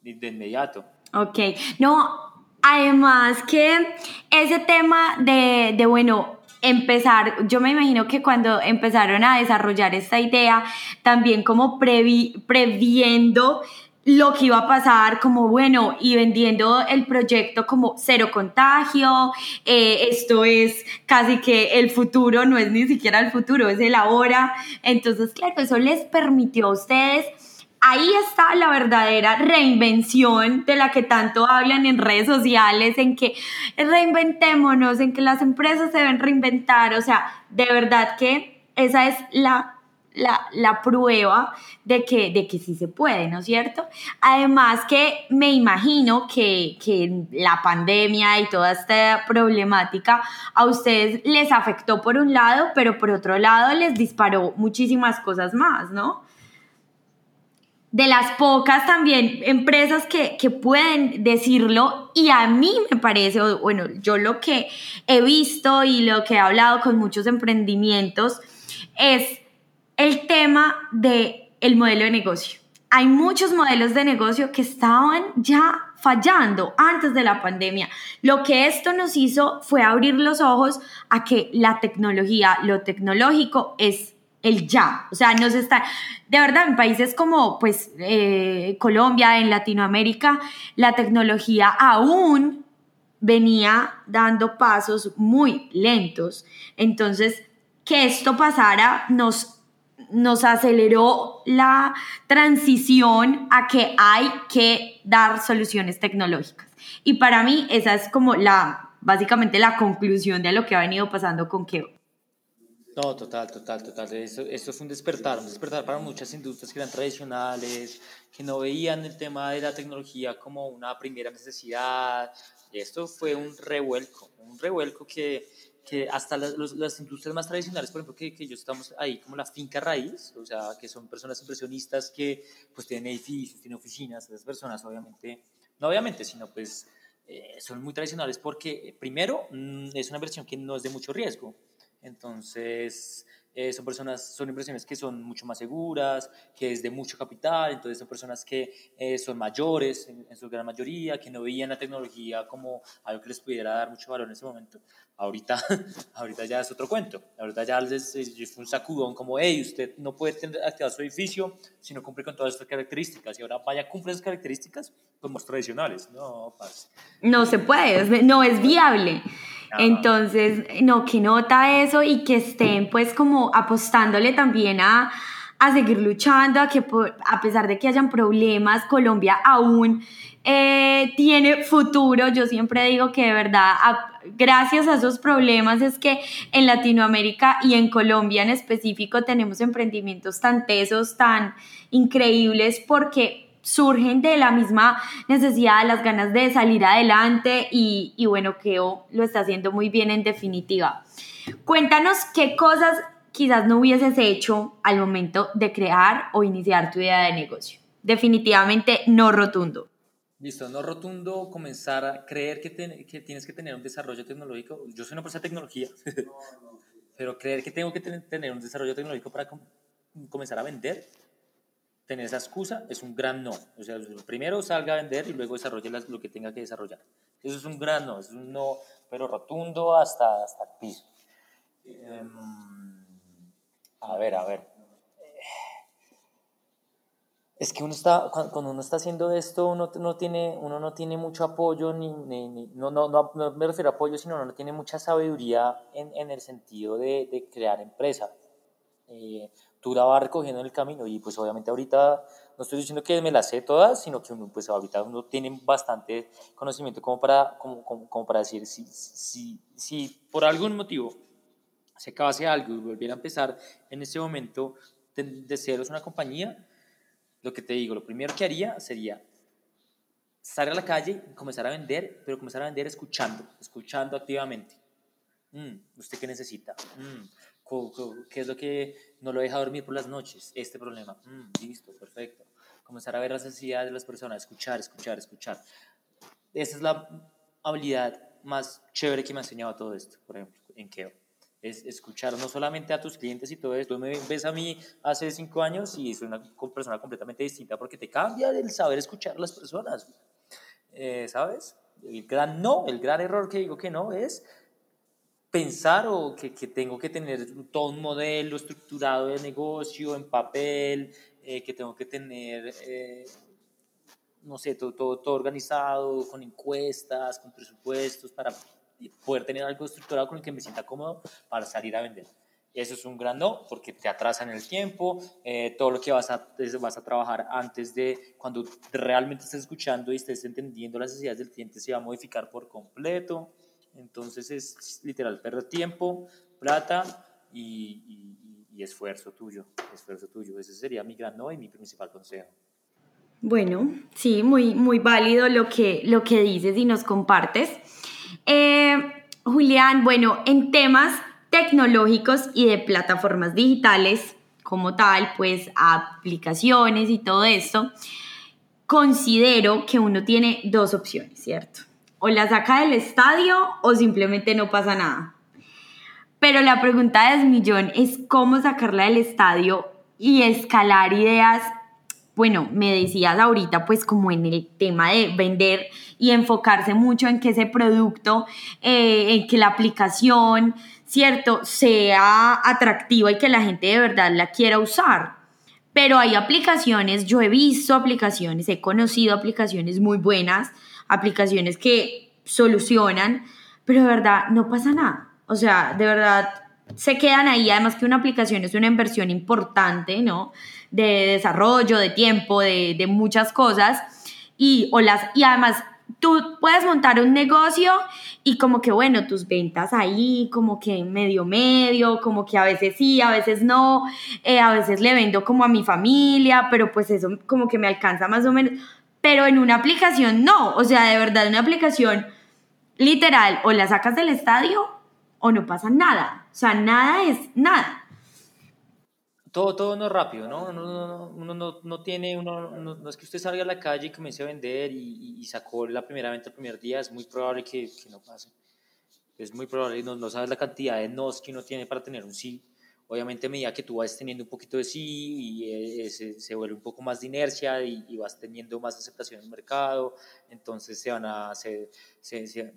De, de inmediato. Ok. No, Además que ese tema de, de, bueno, empezar, yo me imagino que cuando empezaron a desarrollar esta idea, también como previ, previendo lo que iba a pasar, como bueno, y vendiendo el proyecto como cero contagio, eh, esto es casi que el futuro, no es ni siquiera el futuro, es el ahora. Entonces, claro, eso les permitió a ustedes ahí está la verdadera reinvención de la que tanto hablan en redes sociales, en que reinventémonos, en que las empresas se deben reinventar, o sea, de verdad que esa es la, la, prueba de que, de que sí se puede, ¿no es cierto? Además que me imagino que, que la pandemia y toda esta problemática a ustedes les afectó por un lado, pero por otro lado les disparó muchísimas cosas más, ¿no? De las pocas también empresas que, que, pueden decirlo y a mí me parece, bueno, yo lo que he visto y lo que he hablado con muchos emprendimientos es el tema de el modelo de negocio. Hay muchos modelos de negocio que estaban ya fallando antes de la pandemia. Lo que esto nos hizo fue abrir los ojos a que la tecnología, lo tecnológico es el ya. O sea, nos está, de verdad, en países como pues eh, Colombia, en Latinoamérica, la tecnología aún venía dando pasos muy lentos. Entonces, que esto pasara nos, nos aceleró la transición a que hay que dar soluciones tecnológicas. Y para mí esa es como la, básicamente la conclusión de lo que ha venido pasando con Keo. No, total, total, total. Esto, esto fue un despertar, un despertar para muchas industrias que eran tradicionales, que no veían el tema de la tecnología como una primera necesidad. Esto fue un revuelco, un revuelco que, que hasta las, las industrias más tradicionales, por ejemplo, que, que yo estamos ahí como la finca raíz, o sea, que son personas impresionistas que pues tienen edificios, tienen oficinas, esas personas obviamente, no obviamente, sino pues eh, son muy tradicionales porque primero mm, es una inversión que no es de mucho riesgo. Entonces, eh, son personas, son inversiones que son mucho más seguras, que es de mucho capital, entonces son personas que eh, son mayores en, su gran mayoría, que no veían la tecnología como algo que les pudiera dar mucho valor en ese momento. Ahorita, ahorita ya es otro cuento, ahorita ya les es un sacudón como, hey, usted no puede tener activado su edificio si no cumple con todas estas características, y ahora vaya, cumple esas características como tradicionales. No, No se puede, no es viable. Entonces, no, que nota eso y que estén pues como apostándole también a, a seguir luchando, a que a pesar de que hayan problemas, Colombia aún eh, tiene futuro. Yo siempre digo que de verdad, gracias a esos problemas es que en Latinoamérica y en Colombia en específico tenemos emprendimientos tan tesos, tan increíbles, porque surgen de la misma necesidad, las ganas de salir adelante y, y bueno, Keo lo está haciendo muy bien en definitiva. Cuéntanos qué cosas quizás no hubieses hecho al momento de crear o iniciar tu idea de negocio. Definitivamente no rotundo. Listo, no rotundo, comenzar a creer que, tienes que tener un desarrollo tecnológico. Yo soy una persona de tecnología, pero creer que tengo que tener un desarrollo tecnológico para comenzar a vender, tener esa excusa es un gran no. O sea, primero salga a vender y luego desarrolle lo que tenga que desarrollar. Eso es un gran no, es un no, pero rotundo hasta, hasta el piso. Em, a ver, a ver. Es que uno está, cuando uno está haciendo esto, uno no tiene, uno no tiene mucho apoyo, ni, ni, no, no, no, me refiero a apoyo, sino no tiene mucha sabiduría en, en el sentido de, de crear empresa. Eh, tú la vas recogiendo en el camino y pues obviamente ahorita no estoy diciendo que me las sé todas, sino que uno, pues ahorita uno tiene bastante conocimiento como para, como, como, para decir si, si, si por algún motivo se acabase algo y volviera a empezar en ese momento de, de cero es una compañía, lo que te digo, lo primero que haría sería salir a la calle y comenzar a vender, pero comenzar a vender escuchando, escuchando activamente. Mm, ¿Usted qué necesita? Mm, ¿Qué es lo que no lo deja dormir por las noches? Este problema. Mm, listo, perfecto. Comenzar a ver las necesidades de las personas, escuchar, escuchar, escuchar. Esa es la habilidad más chévere que me ha enseñado todo esto, por ejemplo, en Keo. Es escuchar no solamente a tus clientes y todo esto. Tú me ves a mí hace cinco años y soy una persona completamente distinta porque te cambia el saber escuchar a las personas. Eh, ¿Sabes? El gran no, el gran error que digo que no es pensar o que, que, tengo que tener todo un modelo estructurado de negocio en papel, eh, que tengo que tener, eh, no sé, todo, todo, todo, organizado, con encuestas, con presupuestos, para poder tener algo estructurado con el que me sienta cómodo para salir a vender. Eso es un gran no, porque te atrasa en el tiempo, eh, todo lo que vas a, vas a trabajar antes de cuando realmente estés escuchando y estés entendiendo las necesidades del cliente se va a modificar por completo. Entonces es literal perder tiempo, plata y, esfuerzo tuyo, esfuerzo tuyo. Ese sería mi gran no y mi principal consejo. Bueno, sí, muy, muy válido lo que, lo que dices y nos compartes. Eh, Julián, bueno, en temas tecnológicos y de plataformas digitales como tal, pues aplicaciones y todo esto, considero que uno tiene dos opciones, ¿cierto? O la saca del estadio o simplemente no pasa nada. Pero la pregunta de millón es cómo sacarla del estadio y escalar ideas. Bueno, me decías ahorita pues como en el tema de vender y enfocarse mucho en que ese producto, eh, en que la aplicación, ¿cierto?, sea atractiva y que la gente de verdad la quiera usar. Pero hay aplicaciones, yo he visto aplicaciones, he conocido aplicaciones muy buenas, aplicaciones que solucionan, pero de verdad no pasa nada. O sea, de verdad se quedan ahí. Además que una aplicación es una inversión importante, ¿no? De desarrollo, de tiempo, de, muchas cosas. Y, o las, y además tú puedes montar un negocio y como que, bueno, tus ventas ahí, como que medio medio, como que a veces sí, a veces no, eh, a veces le vendo como a mi familia, pero pues eso como que me alcanza más o menos pero en una aplicación no, o sea, de verdad, una aplicación literal, o la sacas del estadio o no pasa nada, o sea, nada es nada. Todo, todo no es rápido, ¿no? Uno, no, no, tiene, uno, no, es que usted salga a la calle y comience a vender y, sacó la primera venta el primer día, es muy probable que, que no pase. Es muy probable, no, no sabes la cantidad de nos que uno tiene para tener un sí obviamente a medida que tú vas teniendo un poquito de sí y eh, se, vuelve un poco más de inercia y, vas teniendo más aceptación en el mercado, entonces se van a, se,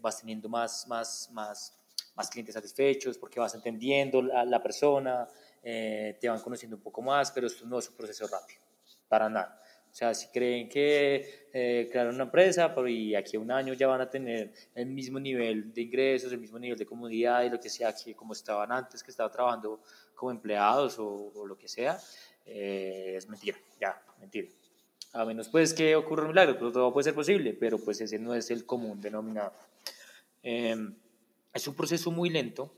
vas teniendo más, más, más, más clientes satisfechos porque vas entendiendo la, la persona, eh, te van conociendo un poco más, pero esto no es un proceso rápido, para nada. O sea, si creen que eh, crearon una empresa y aquí a un año ya van a tener el mismo nivel de ingresos, el mismo nivel de comodidad y lo que sea que como estaban antes, que estaba trabajando como empleados o, lo que sea, eh, es mentira, ya, mentira. A menos pues que ocurra un milagro, pero todo puede ser posible, pero pues ese no es el común denominador. Em, es un proceso muy lento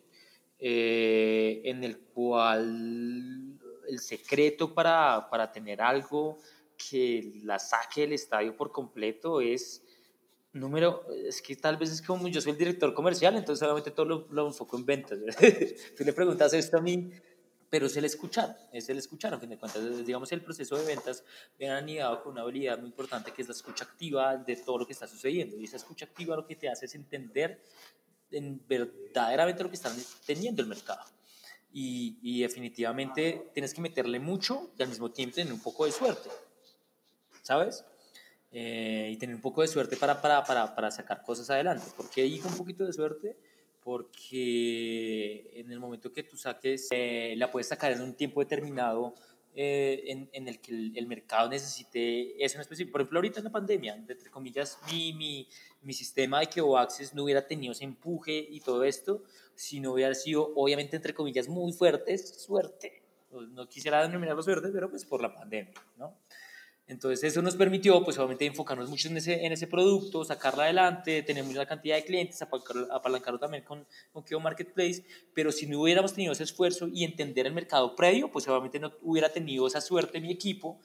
eh, en el cual el secreto para, para tener algo que la saque del estadio por completo es número, es que tal vez es como yo soy el director comercial, entonces obviamente todo lo, lo enfoco en ventas. Tú le preguntas esto a mí, pero es el escuchar, es el escuchar, a fin de cuentas, digamos, el proceso de ventas viene anidado con una habilidad muy importante que es la escucha activa de todo lo que está sucediendo, y esa escucha activa lo que te hace es entender en verdaderamente lo que está teniendo el mercado. Y, y definitivamente tienes que meterle mucho y al mismo tiempo tener un poco de suerte. ¿sabes? Eh, y tener un poco de suerte para, para, para, para sacar cosas adelante. ¿Por qué digo un poquito de suerte? Porque en el momento que tú saques, eh, la puedes sacar en un tiempo determinado eh, en, en, el que el, mercado necesite eso en específico. Por ejemplo, ahorita en la pandemia, entre comillas, mi, mi, mi sistema de que Access no hubiera tenido ese empuje y todo esto, si no hubiera sido, obviamente, entre comillas, muy fuertes, suerte. No quisiera denominar suerte, pero pues por la pandemia, ¿no? Entonces eso nos permitió pues obviamente enfocarnos mucho en ese, en ese producto, sacarla adelante, tener mucha cantidad de clientes, apalancarlo, también con, con Keo Marketplace, pero si no hubiéramos tenido ese esfuerzo y entender el mercado previo, pues obviamente no hubiera tenido esa suerte mi equipo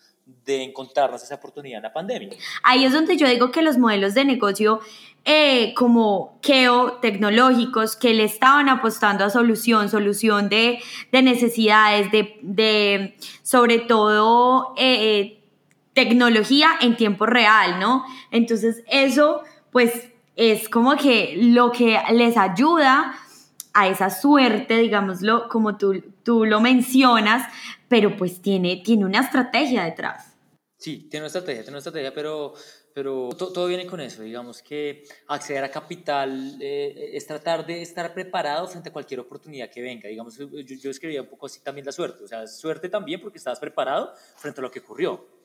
de encontrarnos esa oportunidad en la pandemia. Ahí es donde yo digo que los modelos de negocio eh, como Keo tecnológicos que le estaban apostando a solución, solución de, de necesidades, de, de, sobre todo... Eh, eh tecnología en tiempo real, ¿no? Entonces eso pues es como que lo que les ayuda a esa suerte, digámoslo, como tú, tú lo mencionas, pero pues tiene, tiene una estrategia detrás. Sí, tiene una estrategia, tiene una estrategia, pero, pero todo, viene con eso, digamos que acceder a capital eh, es tratar de estar preparado frente a cualquier oportunidad que venga, digamos, yo, yo escribía un poco así también la suerte, o sea, suerte también porque estás preparado frente a lo que ocurrió,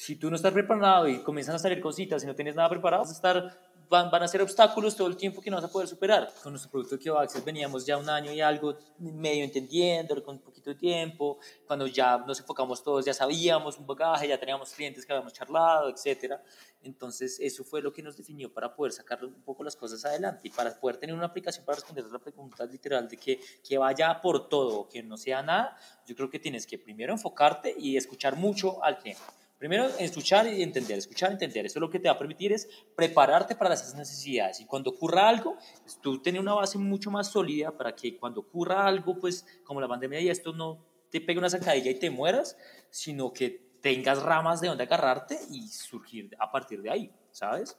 si tú no estás preparado y comienzan a salir cositas y no tienes nada preparado, vas a estar, van, van a ser obstáculos todo el tiempo que no vas a poder superar. Con nuestro producto de Access veníamos ya un año y algo medio entendiendo, con un poquito de tiempo. Cuando ya nos enfocamos todos, ya sabíamos un bagaje, ya teníamos clientes que habíamos charlado, etc. Entonces, eso fue lo que nos definió para poder sacar un poco las cosas adelante y para poder tener una aplicación para responder a la pregunta literal de que, que vaya por todo, que no sea nada. Yo creo que tienes que primero enfocarte y escuchar mucho al cliente Primero, escuchar y entender, escuchar y entender. Eso lo que te va a permitir es prepararte para esas necesidades. Y cuando ocurra algo, pues, tú tienes una base mucho más sólida para que cuando ocurra algo, pues como la pandemia y esto, no te pegue una sacadilla y te mueras, sino que tengas ramas de donde agarrarte y surgir a partir de ahí, ¿sabes?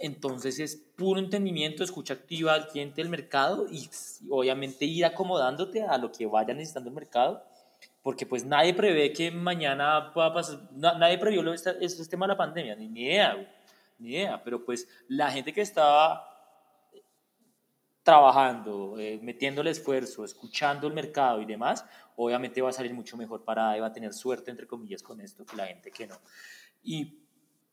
Entonces es puro entendimiento, escucha activa al cliente del mercado y obviamente ir acomodándote a lo que vaya necesitando el mercado porque pues nadie prevé que mañana pueda pasar, nadie previó este, este tema de la pandemia, ni, idea, ni idea, pero pues la gente que estaba trabajando, eh, metiéndole esfuerzo, escuchando el mercado y demás, obviamente va a salir mucho mejor para, va a tener suerte, entre comillas, con esto, que la gente que no. Y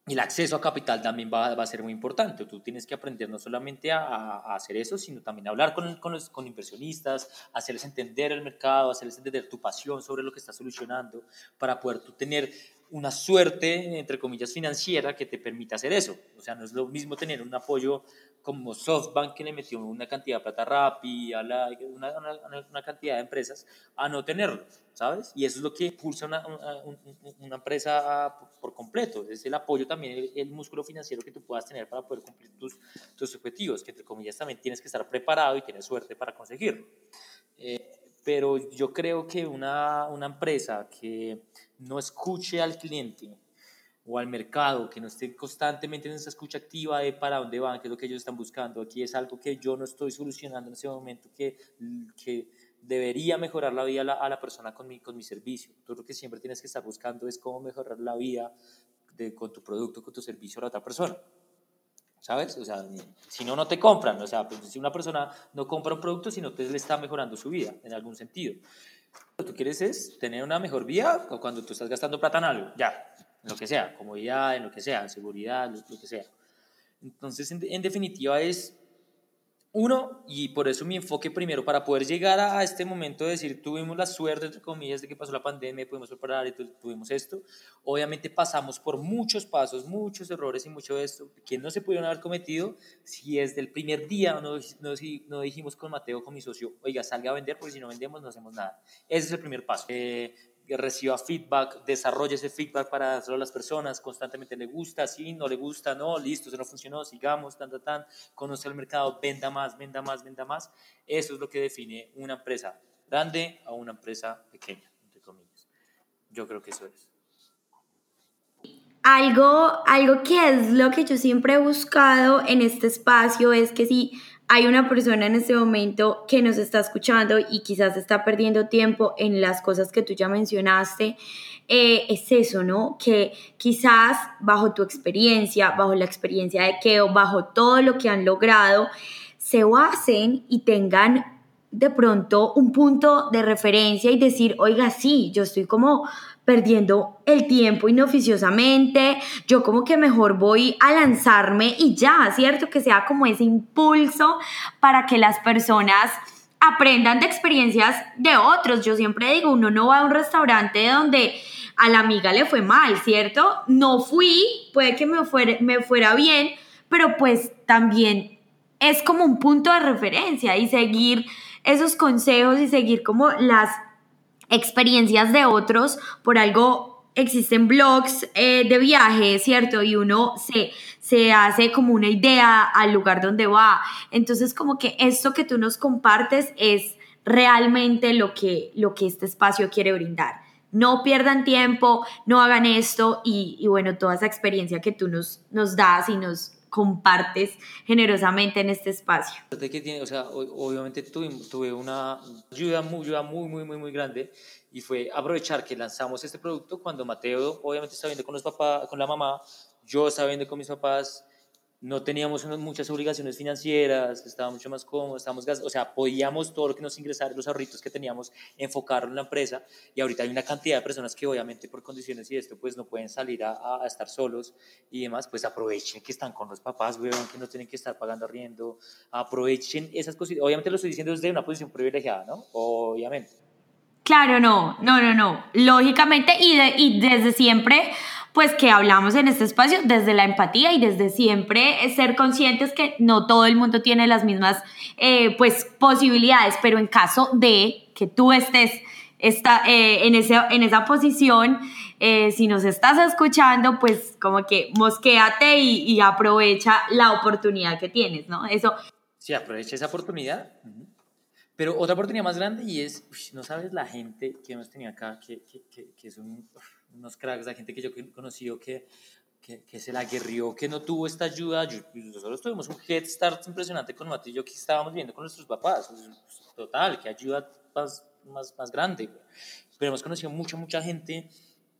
el acceso a capital también va, va, a ser muy importante. Tú tienes que aprender no solamente a, hacer eso, sino también a hablar con, con, los, con, inversionistas, hacerles entender el mercado, hacerles entender tu pasión sobre lo que estás solucionando, para poder tú tener una suerte, entre comillas, financiera que te permita hacer eso. O sea, no es lo mismo tener un apoyo como SoftBank que le metió una cantidad de plata rápida, una, una, una, cantidad de empresas, a no tenerlo, ¿sabes? Y eso es lo que impulsa una, una empresa por, completo, es el apoyo también, el, músculo financiero que tú puedas tener para poder cumplir tus, tus objetivos, que entre comillas también tienes que estar preparado y tener suerte para conseguirlo. Eh, pero yo creo que una, una empresa que no escuche al cliente, o al mercado, que no esté constantemente en esa escucha activa de para dónde van, qué es lo que ellos están buscando. Aquí es algo que yo no estoy solucionando en ese momento, que, que debería mejorar la vida a la, persona con mi, con mi servicio. Tú lo que siempre tienes que estar buscando es cómo mejorar la vida de, con tu producto, con tu servicio a la otra persona. ¿Sabes? O sea, si no, no te compran. O sea, pues, si una persona no compra un producto, si no te le está mejorando su vida en algún sentido. Lo que tú quieres es tener una mejor vida cuando tú estás gastando plata en algo. Ya, en lo que sea, comodidad, en lo que sea, seguridad, lo, que sea. Entonces, en, definitiva, es uno, y por eso mi enfoque primero, para poder llegar a, este momento de decir, tuvimos la suerte, entre comillas, de que pasó la pandemia, pudimos preparar y tuvimos esto, obviamente pasamos por muchos pasos, muchos errores y mucho de esto que no se pudieron haber cometido si desde el primer día no, no, no dijimos con Mateo, con mi socio, oiga, salga a vender, porque si no vendemos no hacemos nada. Ese es el primer paso. Eh, reciba feedback, desarrolle ese feedback para a las personas, constantemente le gusta, sí, no le gusta, no, listo, eso no funcionó, sigamos, tan, tan, conoce el mercado, venda más, venda más, venda más. Eso es lo que define una empresa grande a una empresa pequeña, entre comillas. Yo creo que eso es. Algo, algo que es lo que yo siempre he buscado en este espacio es que si hay una persona en este momento que nos está escuchando y quizás está perdiendo tiempo en las cosas que tú ya mencionaste, eh, es eso, ¿no? Que quizás bajo tu experiencia, bajo la experiencia de Keo, bajo todo lo que han logrado, se basen y tengan de pronto un punto de referencia y decir, oiga, sí, yo estoy como perdiendo el tiempo inoficiosamente, yo como que mejor voy a lanzarme y ya, ¿cierto? Que sea como ese impulso para que las personas aprendan de experiencias de otros. Yo siempre digo, uno no va a un restaurante donde a la amiga le fue mal, ¿cierto? No fui, puede que me fuera, me fuera bien, pero pues también es como un punto de referencia y seguir esos consejos y seguir como las experiencias de otros por algo existen blogs eh, de viaje, ¿cierto? Y uno se, se hace como una idea al lugar donde va. Entonces, como que esto que tú nos compartes es realmente lo que, lo que este espacio quiere brindar. No pierdan tiempo, no hagan esto y, y bueno, toda esa experiencia que tú nos, nos das y nos compartes generosamente en este espacio. Que tiene, o sea, obviamente tuve, tuve una ayuda muy, muy, muy, muy, muy grande y fue aprovechar que lanzamos este producto cuando Mateo obviamente estaba viendo con los papás, con la mamá, yo estaba viendo con mis papás, no teníamos muchas obligaciones financieras, estaba mucho más cómodo, estábamos, o sea, podíamos todo lo que nos ingresara, los ahorritos que teníamos, enfocarlo en la empresa y ahorita hay una cantidad de personas que obviamente por condiciones y esto pues no pueden salir a, estar solos y demás, pues aprovechen que están con los papás, weón, que no tienen que estar pagando arriendo, aprovechen esas cosas, obviamente lo estoy diciendo desde una posición privilegiada, ¿no? Obviamente. Claro, no, no, no, no, lógicamente y, y desde siempre pues que hablamos en este espacio desde la empatía y desde siempre ser conscientes que no todo el mundo tiene las mismas eh, pues posibilidades, pero en caso de que tú estés está, eh, en, ese, en esa posición, eh, si nos estás escuchando, pues como que mosquéate y, y, aprovecha la oportunidad que tienes, ¿no? Eso. Sí, aprovecha esa oportunidad. Pero otra oportunidad más grande y es, no sabes la gente que hemos tenido acá, que, que, que, que es un unos cracks, la gente que yo he conocido que, que, que, se la guerrió, que no tuvo esta ayuda. Pues, nosotros tuvimos un head start impresionante con Mati y yo que estábamos viendo con nuestros papás. Pues, total, que ayuda más, más, más grande. Pero hemos conocido mucha, mucha gente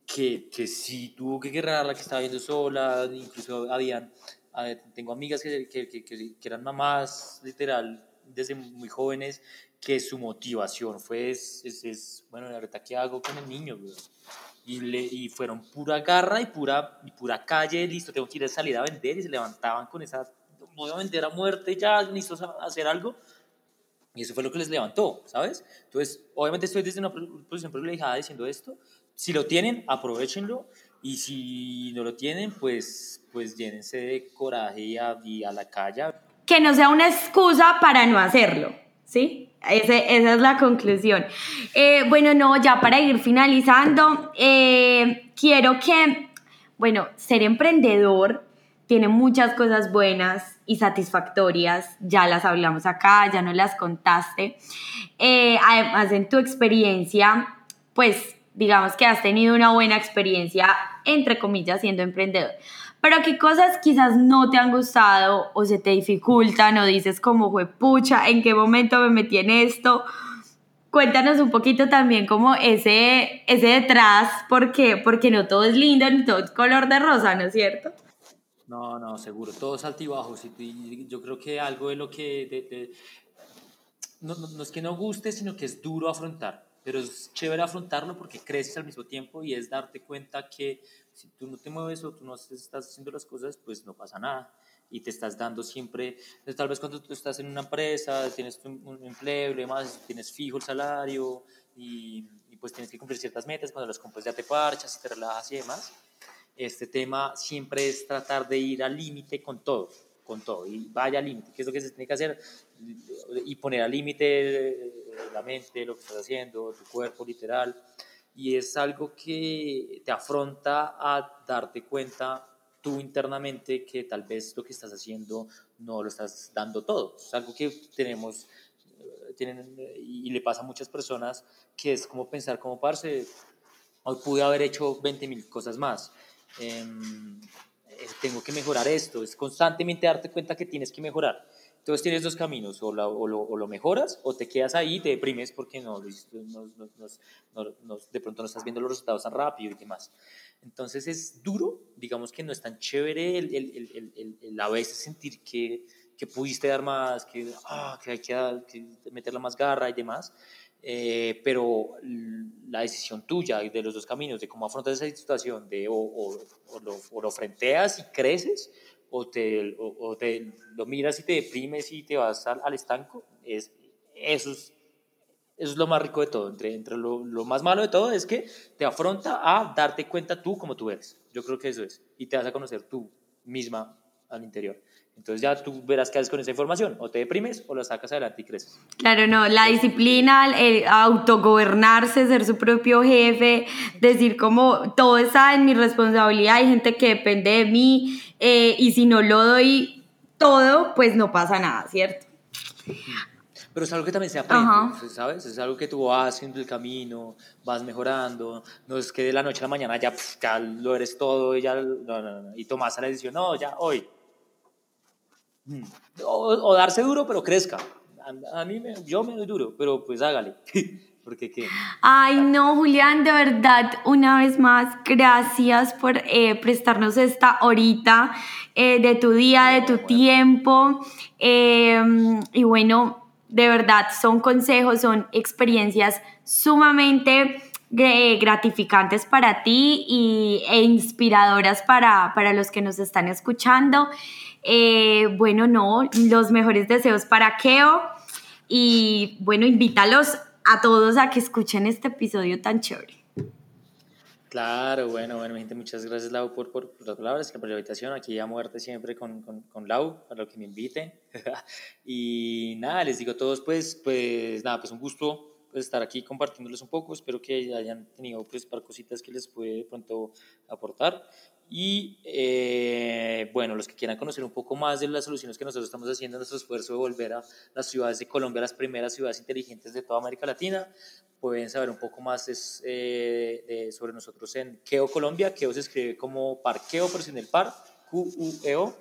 que, que sí tuvo que guerrear, que estaba viendo sola, incluso habían, tengo amigas que, que, que, eran mamás, literal, desde muy jóvenes, que su motivación fue, es, es, bueno, ahorita qué hago con el niño, y, le, y fueron pura garra y pura, y pura calle, listo, tengo que ir a salir a vender y se levantaban con esa, voy a vender a muerte, ya necesito hacer algo. Y eso fue lo que les levantó, ¿sabes? Entonces, obviamente estoy desde una posición privilegiada diciendo esto. Si lo tienen, aprovechenlo. Y si no lo tienen, pues, pues llénense de coraje y a, y a la calle. Que no sea una excusa para no hacerlo, ¿sí? esa es la conclusión. Eh, bueno, no, ya para ir finalizando, eh, quiero que, bueno, ser emprendedor tiene muchas cosas buenas y satisfactorias, ya las hablamos acá, ya nos las contaste. Eh, además, en tu experiencia, pues digamos que has tenido una buena experiencia, entre comillas, siendo emprendedor pero qué cosas quizás no te han gustado o se te dificultan o dices como fue pucha, en qué momento me metí en esto. Cuéntanos un poquito también como ese, ese detrás, porque, porque no todo es lindo ni todo es color de rosa, ¿no es cierto? No, no, seguro, todo es altibajos y yo creo que algo de lo que no, no, no es que no guste, sino que es duro afrontar, pero es chévere afrontarlo porque creces al mismo tiempo y es darte cuenta que si tú no te mueves o tú no estás haciendo las cosas, pues no pasa nada. Y te estás dando siempre, tal vez cuando tú estás en una empresa, tienes un empleo y demás, tienes fijo el salario y, y, pues tienes que cumplir ciertas metas, cuando las cumples ya te parchas y te relajas y demás. Este tema siempre es tratar de ir al límite con todo, con todo, y vaya al límite, que es lo que se tiene que hacer, y poner al límite eh, la mente, lo que estás haciendo, tu cuerpo literal, y es algo que te afronta a darte cuenta tú internamente que tal vez lo que estás haciendo no lo estás dando todo. Es algo que tenemos eh, tienen, y le pasa a muchas personas que es como pensar como parce, hoy pude haber hecho 20 mil cosas más. Em, eh, tengo que mejorar esto, es constantemente darte cuenta que tienes que mejorar. Entonces tienes dos caminos, o, o, lo, o, lo, mejoras o te quedas ahí, te deprimes porque no, no, no, de pronto no estás viendo los resultados tan rápido y demás. Entonces es duro, digamos que no es tan chévere el, el, el, el a veces sentir que, que, pudiste dar más, que, ah, que hay que, que meterle más garra y demás. Eh, pero la decisión tuya de los dos caminos, de cómo afrontas esa situación, de o, o lo, o lo frenteas y creces, o te, o, te lo miras y te deprimes y te vas al, al, estanco, es, eso es eso es lo más rico de todo. Entre, entre lo, lo, más malo de todo es que te afronta a darte cuenta tú como tú eres. Yo creo que eso es. Y te vas a conocer tú misma al interior. Entonces ya tú verás qué haces con esa información, o te deprimes o la sacas adelante y creces. Claro, no, la disciplina, el autogobernarse, ser su propio jefe, decir como todo está en mi responsabilidad, hay gente que depende de mí eh, y si no lo doy todo, pues no pasa nada, ¿cierto? Pero es algo que también se aprende, ¿sabes? Es algo que tú vas haciendo el camino, vas mejorando. No es que de la noche a la mañana ya, ya lo eres todo y ya, no, no, no. Y tomas la decisión, no, ya hoy. Mm. O, darse duro, pero crezca. A, mí, me, yo me doy duro, pero pues hágale. Porque qué. Ay, no, Julián, de verdad, una vez más, gracias por eh, prestarnos esta horita eh, de tu día, de tu tiempo. Em, y bueno, de verdad son consejos, son experiencias sumamente gratificantes para ti y, e inspiradoras para, para los que nos están escuchando. Eh, bueno, no, los mejores deseos para Keo y bueno, invítalos a todos a que escuchen este episodio tan chévere. Claro, bueno, bueno, gente, muchas gracias Lau por, por, las palabras, por la invitación, aquí a muerte siempre con, con, con Lau, para lo que me invite. y nada, les digo a todos, pues, pues nada, pues un gusto pues, estar aquí compartiéndoles un poco, espero que hayan tenido pues para cositas que les puede pronto aportar. Y eh, bueno, los que quieran conocer un poco más de las soluciones que nosotros estamos haciendo en nuestro esfuerzo de volver a las ciudades de Colombia, las primeras ciudades inteligentes de toda América Latina, pueden saber un poco más es, eh, sobre nosotros en Keo Colombia. Keo se escribe como Parqueo, pero sin el par, Q-U-E-O.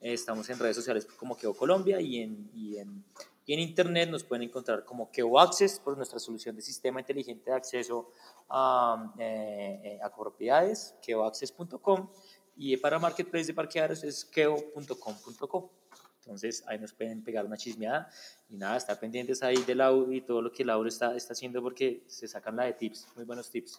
estamos en redes sociales como Keo Colombia y en, y en, y en internet nos pueden encontrar como Keo Access por nuestra solución de sistema inteligente de acceso a, eh, eh, a propiedades, keoaccess.com, y para Marketplace de parqueaderos es keo.com.co. Entonces ahí nos pueden pegar una chismeada y nada, estar pendientes ahí de Laura y todo lo que Laura está, está haciendo porque se sacan la de tips, muy buenos tips.